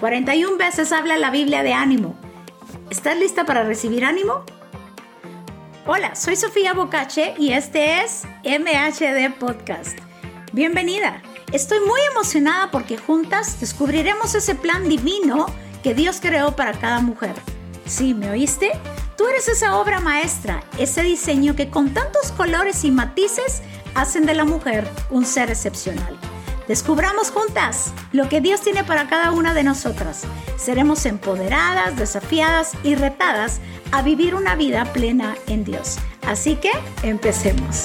41 veces habla la Biblia de ánimo. ¿Estás lista para recibir ánimo? Hola, soy Sofía Bocache y este es MHD Podcast. Bienvenida. Estoy muy emocionada porque juntas descubriremos ese plan divino que Dios creó para cada mujer. ¿Sí, me oíste? Tú eres esa obra maestra, ese diseño que con tantos colores y matices hacen de la mujer un ser excepcional. Descubramos juntas lo que Dios tiene para cada una de nosotras. Seremos empoderadas, desafiadas y retadas a vivir una vida plena en Dios. Así que empecemos.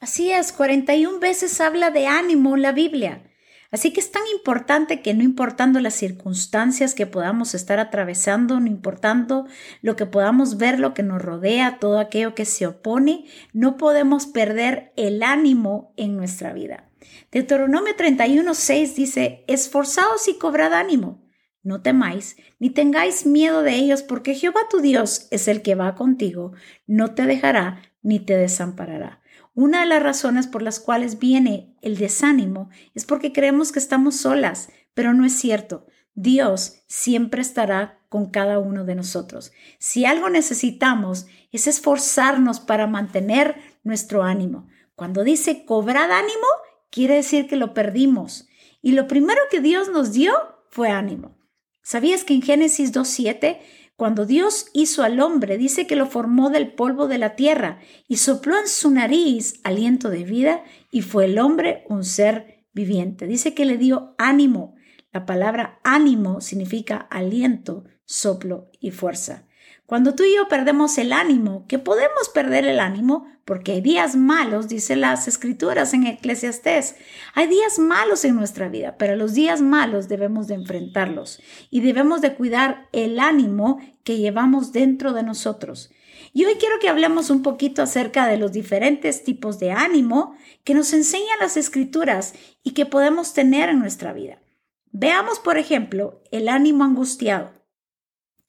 Así es, 41 veces habla de ánimo la Biblia. Así que es tan importante que no importando las circunstancias que podamos estar atravesando, no importando lo que podamos ver, lo que nos rodea, todo aquello que se opone, no podemos perder el ánimo en nuestra vida. Deuteronomio 31.6 dice, esforzaos y cobrad ánimo. No temáis, ni tengáis miedo de ellos, porque Jehová tu Dios es el que va contigo, no te dejará ni te desamparará. Una de las razones por las cuales viene el desánimo es porque creemos que estamos solas, pero no es cierto. Dios siempre estará con cada uno de nosotros. Si algo necesitamos es esforzarnos para mantener nuestro ánimo. Cuando dice cobrad ánimo, quiere decir que lo perdimos. Y lo primero que Dios nos dio fue ánimo. ¿Sabías que en Génesis 2.7 cuando Dios hizo al hombre, dice que lo formó del polvo de la tierra y sopló en su nariz aliento de vida y fue el hombre un ser viviente. Dice que le dio ánimo. La palabra ánimo significa aliento, soplo y fuerza. Cuando tú y yo perdemos el ánimo, que podemos perder el ánimo porque hay días malos, dice las escrituras en Eclesiastés, hay días malos en nuestra vida, pero los días malos debemos de enfrentarlos y debemos de cuidar el ánimo que llevamos dentro de nosotros. Y hoy quiero que hablemos un poquito acerca de los diferentes tipos de ánimo que nos enseñan las escrituras y que podemos tener en nuestra vida. Veamos, por ejemplo, el ánimo angustiado.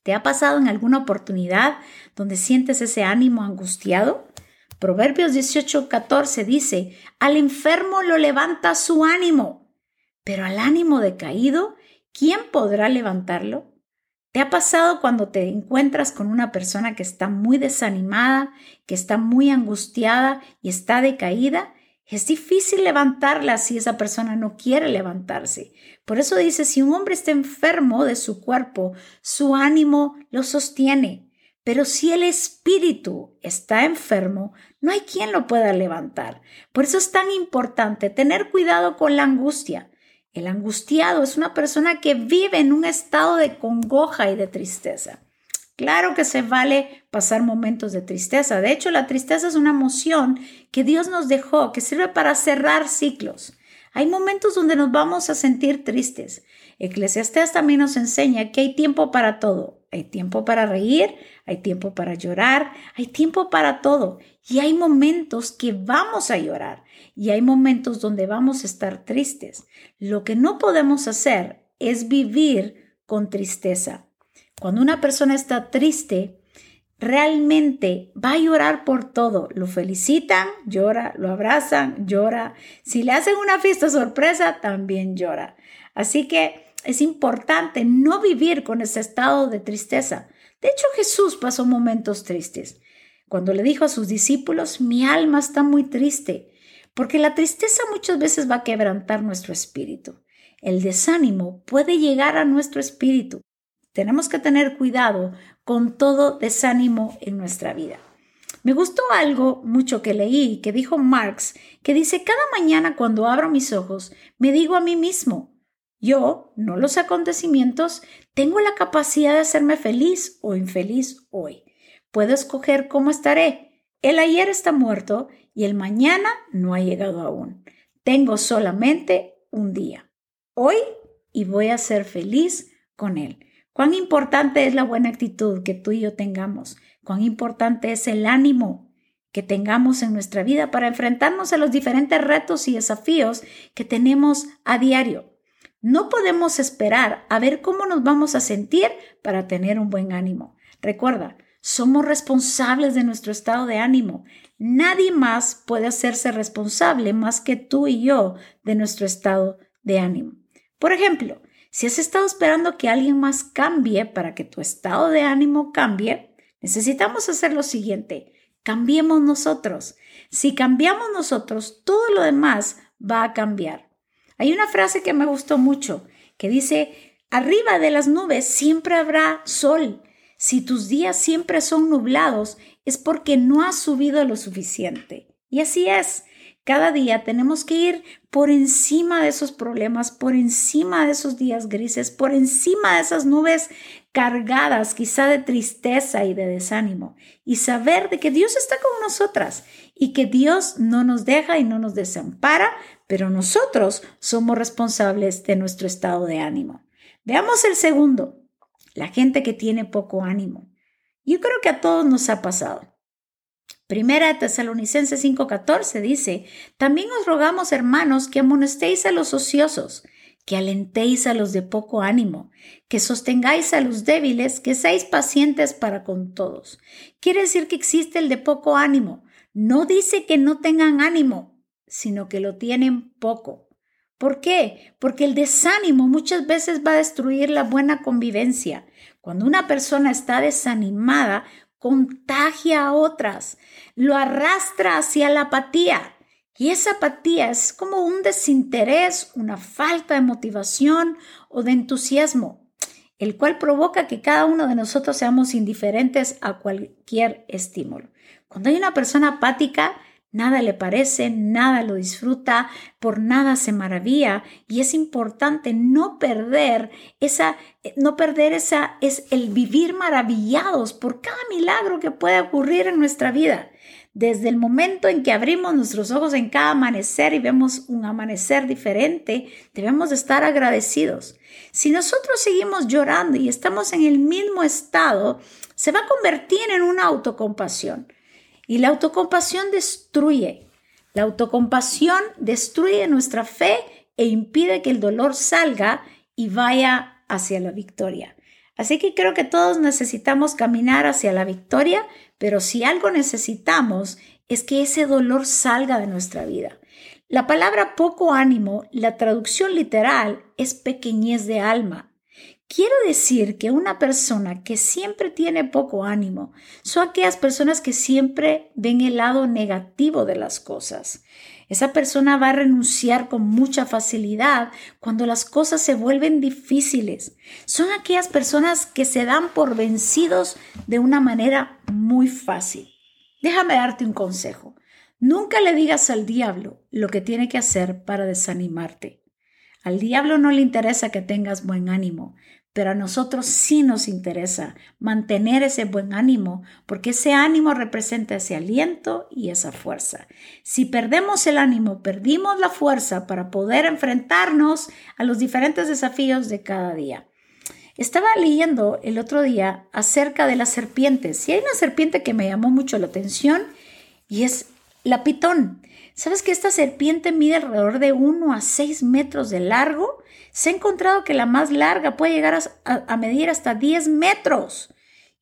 ¿Te ha pasado en alguna oportunidad donde sientes ese ánimo angustiado? Proverbios 18:14 dice, al enfermo lo levanta su ánimo, pero al ánimo decaído, ¿quién podrá levantarlo? ¿Te ha pasado cuando te encuentras con una persona que está muy desanimada, que está muy angustiada y está decaída? Es difícil levantarla si esa persona no quiere levantarse. Por eso dice, si un hombre está enfermo de su cuerpo, su ánimo lo sostiene. Pero si el espíritu está enfermo, no hay quien lo pueda levantar. Por eso es tan importante tener cuidado con la angustia. El angustiado es una persona que vive en un estado de congoja y de tristeza. Claro que se vale pasar momentos de tristeza. De hecho, la tristeza es una emoción que Dios nos dejó, que sirve para cerrar ciclos. Hay momentos donde nos vamos a sentir tristes. Eclesiastés también nos enseña que hay tiempo para todo. Hay tiempo para reír, hay tiempo para llorar, hay tiempo para todo. Y hay momentos que vamos a llorar y hay momentos donde vamos a estar tristes. Lo que no podemos hacer es vivir con tristeza. Cuando una persona está triste, realmente va a llorar por todo. Lo felicitan, llora, lo abrazan, llora. Si le hacen una fiesta sorpresa, también llora. Así que es importante no vivir con ese estado de tristeza. De hecho, Jesús pasó momentos tristes. Cuando le dijo a sus discípulos, mi alma está muy triste, porque la tristeza muchas veces va a quebrantar nuestro espíritu. El desánimo puede llegar a nuestro espíritu tenemos que tener cuidado con todo desánimo en nuestra vida. Me gustó algo mucho que leí que dijo Marx, que dice, cada mañana cuando abro mis ojos, me digo a mí mismo, yo, no los acontecimientos, tengo la capacidad de hacerme feliz o infeliz hoy. Puedo escoger cómo estaré. El ayer está muerto y el mañana no ha llegado aún. Tengo solamente un día. Hoy y voy a ser feliz con él. Cuán importante es la buena actitud que tú y yo tengamos. Cuán importante es el ánimo que tengamos en nuestra vida para enfrentarnos a los diferentes retos y desafíos que tenemos a diario. No podemos esperar a ver cómo nos vamos a sentir para tener un buen ánimo. Recuerda, Somos responsables de nuestro estado de ánimo. Nadie más puede hacerse responsable más que tú y yo de nuestro estado de ánimo. Por ejemplo, si has estado esperando que alguien más cambie para que tu estado de ánimo cambie, necesitamos hacer lo siguiente. Cambiemos nosotros. Si cambiamos nosotros, todo lo demás va a cambiar. Hay una frase que me gustó mucho que dice, arriba de las nubes siempre habrá sol. Si tus días siempre son nublados, es porque no has subido lo suficiente. Y así es. Cada día tenemos que ir por encima de esos problemas, por encima de esos días grises, por encima de esas nubes cargadas quizá de tristeza y de desánimo y saber de que Dios está con nosotras y que Dios no nos deja y no nos desampara, pero nosotros somos responsables de nuestro estado de ánimo. Veamos el segundo, la gente que tiene poco ánimo. Yo creo que a todos nos ha pasado. Primera Tesalonicenses 5:14 dice, también os rogamos, hermanos, que amonestéis a los ociosos, que alentéis a los de poco ánimo, que sostengáis a los débiles, que seáis pacientes para con todos. Quiere decir que existe el de poco ánimo. No dice que no tengan ánimo, sino que lo tienen poco. ¿Por qué? Porque el desánimo muchas veces va a destruir la buena convivencia. Cuando una persona está desanimada, contagia a otras, lo arrastra hacia la apatía. Y esa apatía es como un desinterés, una falta de motivación o de entusiasmo, el cual provoca que cada uno de nosotros seamos indiferentes a cualquier estímulo. Cuando hay una persona apática, Nada le parece, nada lo disfruta, por nada se maravilla y es importante no perder esa no perder esa es el vivir maravillados por cada milagro que puede ocurrir en nuestra vida. Desde el momento en que abrimos nuestros ojos en cada amanecer y vemos un amanecer diferente, debemos estar agradecidos. Si nosotros seguimos llorando y estamos en el mismo estado, se va a convertir en una autocompasión. Y la autocompasión destruye. La autocompasión destruye nuestra fe e impide que el dolor salga y vaya hacia la victoria. Así que creo que todos necesitamos caminar hacia la victoria, pero si algo necesitamos es que ese dolor salga de nuestra vida. La palabra poco ánimo, la traducción literal es pequeñez de alma. Quiero decir que una persona que siempre tiene poco ánimo son aquellas personas que siempre ven el lado negativo de las cosas. Esa persona va a renunciar con mucha facilidad cuando las cosas se vuelven difíciles. Son aquellas personas que se dan por vencidos de una manera muy fácil. Déjame darte un consejo. Nunca le digas al diablo lo que tiene que hacer para desanimarte. Al diablo no le interesa que tengas buen ánimo, pero a nosotros sí nos interesa mantener ese buen ánimo, porque ese ánimo representa ese aliento y esa fuerza. Si perdemos el ánimo, perdimos la fuerza para poder enfrentarnos a los diferentes desafíos de cada día. Estaba leyendo el otro día acerca de las serpientes y hay una serpiente que me llamó mucho la atención y es la pitón. ¿Sabes que esta serpiente mide alrededor de 1 a 6 metros de largo? Se ha encontrado que la más larga puede llegar a, medir hasta 10 metros.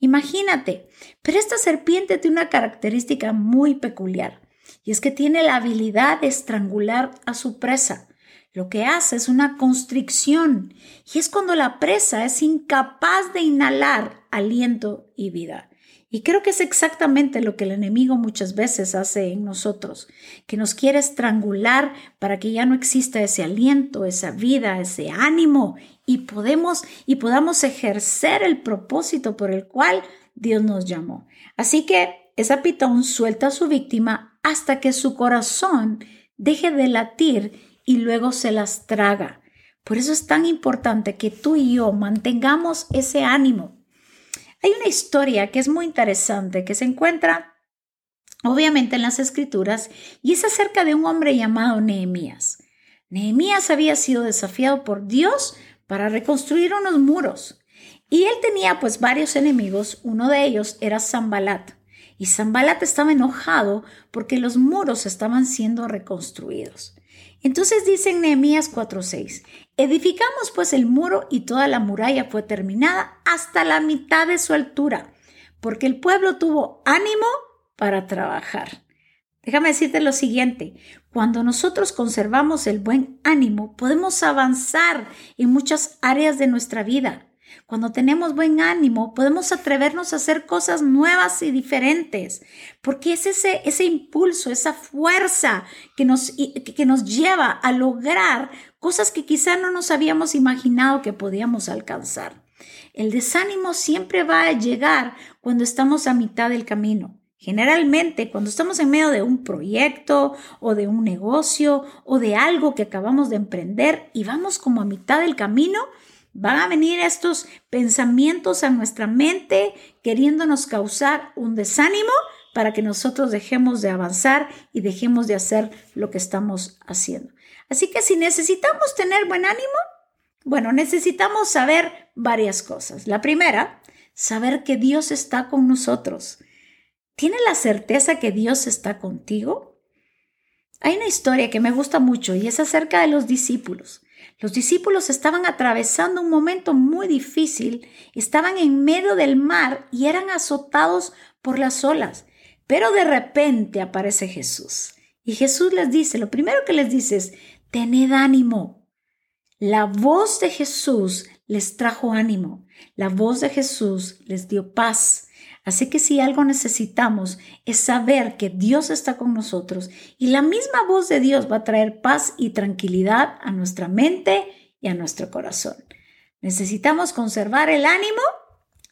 Imagínate, pero esta serpiente tiene una característica muy peculiar y es que tiene la habilidad de estrangular a su presa. Lo que hace es una constricción y es cuando la presa es incapaz de inhalar aliento y vida. Y creo que es exactamente lo que el enemigo muchas veces hace en nosotros, que nos quiere estrangular para que ya no exista ese aliento, esa vida, ese ánimo y podemos y podamos ejercer el propósito por el cual Dios nos llamó. Así que esa pitón suelta a su víctima hasta que su corazón deje de latir y luego se las traga. Por eso es tan importante que tú y yo mantengamos ese ánimo, hay una historia que es muy interesante que se encuentra obviamente en las escrituras y es acerca de un hombre llamado Nehemías. Nehemías había sido desafiado por Dios para reconstruir unos muros y él tenía pues varios enemigos, uno de ellos era Zambalat. Y Zambalat estaba enojado porque los muros estaban siendo reconstruidos. Entonces dice en Nehemías 4:6, edificamos pues el muro y toda la muralla fue terminada hasta la mitad de su altura, porque el pueblo tuvo ánimo para trabajar. Déjame decirte lo siguiente, cuando nosotros conservamos el buen ánimo, podemos avanzar en muchas áreas de nuestra vida. Cuando tenemos buen ánimo, podemos atrevernos a hacer cosas nuevas y diferentes, porque es ese, ese impulso, esa fuerza que nos, que nos lleva a lograr cosas que quizá no nos habíamos imaginado que podíamos alcanzar. El desánimo siempre va a llegar cuando estamos a mitad del camino. Generalmente, cuando estamos en medio de un proyecto o de un negocio o de algo que acabamos de emprender y vamos como a mitad del camino, van a venir estos pensamientos a nuestra mente queriéndonos causar un desánimo para que nosotros dejemos de avanzar y dejemos de hacer lo que estamos haciendo. Así que si necesitamos tener buen ánimo, bueno, necesitamos saber varias cosas. La primera, saber que Dios está con nosotros. ¿Tienes la certeza que Dios está contigo? Hay una historia que me gusta mucho y es acerca de los discípulos. Los discípulos estaban atravesando un momento muy difícil, estaban en medio del mar y eran azotados por las olas. Pero de repente aparece Jesús. Y Jesús les dice, lo primero que les dice es, tened ánimo. La voz de Jesús les trajo ánimo. La voz de Jesús les dio paz. Así que si algo necesitamos es saber que Dios está con nosotros y la misma voz de Dios va a traer paz y tranquilidad a nuestra mente y a nuestro corazón. Necesitamos conservar el ánimo.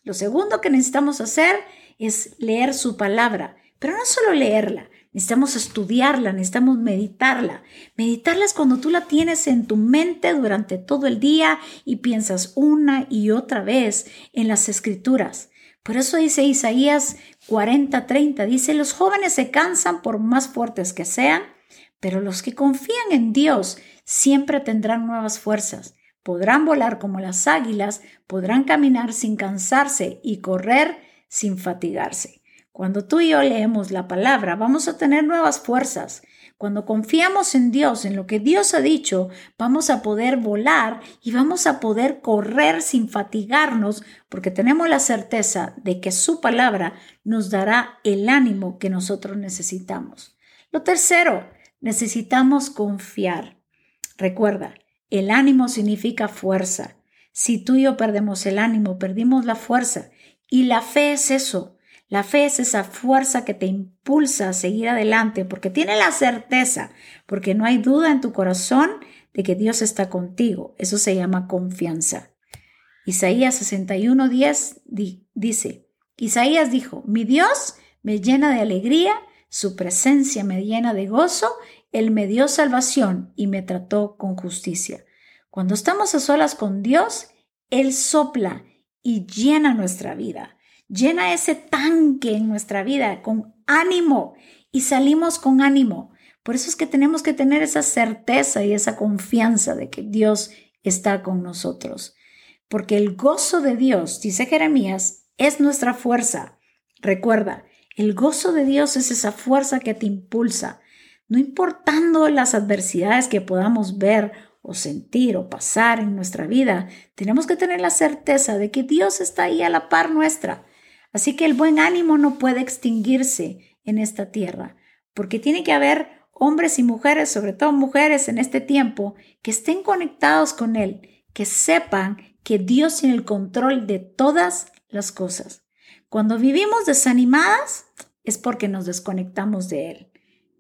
Lo segundo que necesitamos hacer es leer su palabra, pero no solo leerla, necesitamos estudiarla, necesitamos meditarla. Meditarla es cuando tú la tienes en tu mente durante todo el día y piensas una y otra vez en las escrituras. Por eso dice Isaías 40:30, dice, los jóvenes se cansan por más fuertes que sean, pero los que confían en Dios siempre tendrán nuevas fuerzas. Podrán volar como las águilas, podrán caminar sin cansarse y correr sin fatigarse. Cuando tú y yo leemos la palabra, vamos a tener nuevas fuerzas. Cuando confiamos en Dios, en lo que Dios ha dicho, vamos a poder volar y vamos a poder correr sin fatigarnos porque tenemos la certeza de que su palabra nos dará el ánimo que nosotros necesitamos. Lo tercero, necesitamos confiar. Recuerda, el ánimo significa fuerza. Si tú y yo perdemos el ánimo, perdimos la fuerza. Y la fe es eso, la fe es esa fuerza que te impulsa a seguir adelante porque tiene la certeza, porque no hay duda en tu corazón de que Dios está contigo. Eso se llama confianza. Isaías 61:10 dice, Isaías dijo, mi Dios me llena de alegría, su presencia me llena de gozo, Él me dio salvación y me trató con justicia. Cuando estamos a solas con Dios, Él sopla y llena nuestra vida. Llena ese tanque en nuestra vida con ánimo y salimos con ánimo. Por eso es que tenemos que tener esa certeza y esa confianza de que Dios está con nosotros. Porque el gozo de Dios, dice Jeremías, es nuestra fuerza. Recuerda, el gozo de Dios es esa fuerza que te impulsa, no importando las adversidades que podamos ver o sentir o pasar en nuestra vida, tenemos que tener la certeza de que Dios está ahí a la par nuestra Así que el buen ánimo no puede extinguirse en esta tierra, porque tiene que haber hombres y mujeres, sobre todo mujeres en este tiempo, que estén conectados con Él, que sepan que Dios tiene el control de todas las cosas. Cuando vivimos desanimadas es porque nos desconectamos de Él.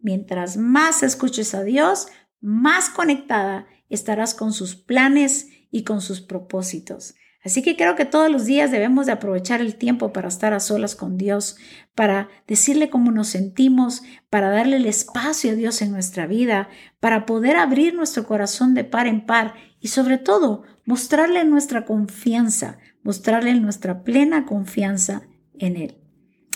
Mientras más escuches a Dios, más conectada estarás con sus planes y con sus propósitos. Así que creo que todos los días debemos de aprovechar el tiempo para estar a solas con Dios, para decirle cómo nos sentimos, para darle el espacio a Dios en nuestra vida, para poder abrir nuestro corazón de par en par y sobre todo mostrarle nuestra confianza, mostrarle nuestra plena confianza en Él.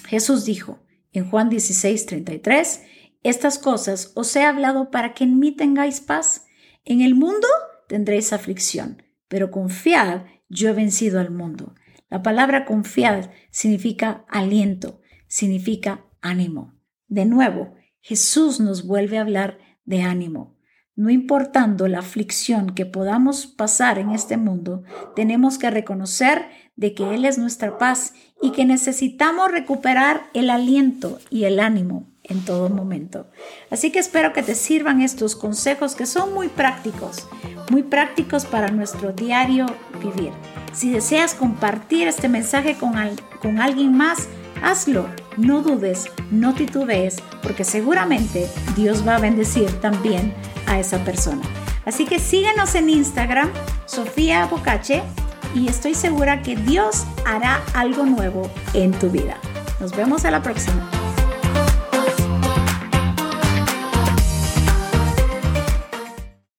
Jesús dijo en Juan 16, 33, estas cosas os he hablado para que en mí tengáis paz. En el mundo tendréis aflicción, pero confiad yo he vencido al mundo. La palabra confiar significa aliento, significa ánimo. De nuevo, Jesús nos vuelve a hablar de ánimo. No importando la aflicción que podamos pasar en este mundo, tenemos que reconocer de que Él es nuestra paz y que necesitamos recuperar el aliento y el ánimo en todo momento. Así que espero que te sirvan estos consejos que son muy prácticos, muy prácticos para nuestro diario vivir. Si deseas compartir este mensaje con, con alguien más, hazlo. No dudes, no titubees, porque seguramente Dios va a bendecir también a esa persona. Así que síguenos en Instagram, Sofía Bocache, y estoy segura que Dios hará algo nuevo en tu vida. Nos vemos a la próxima.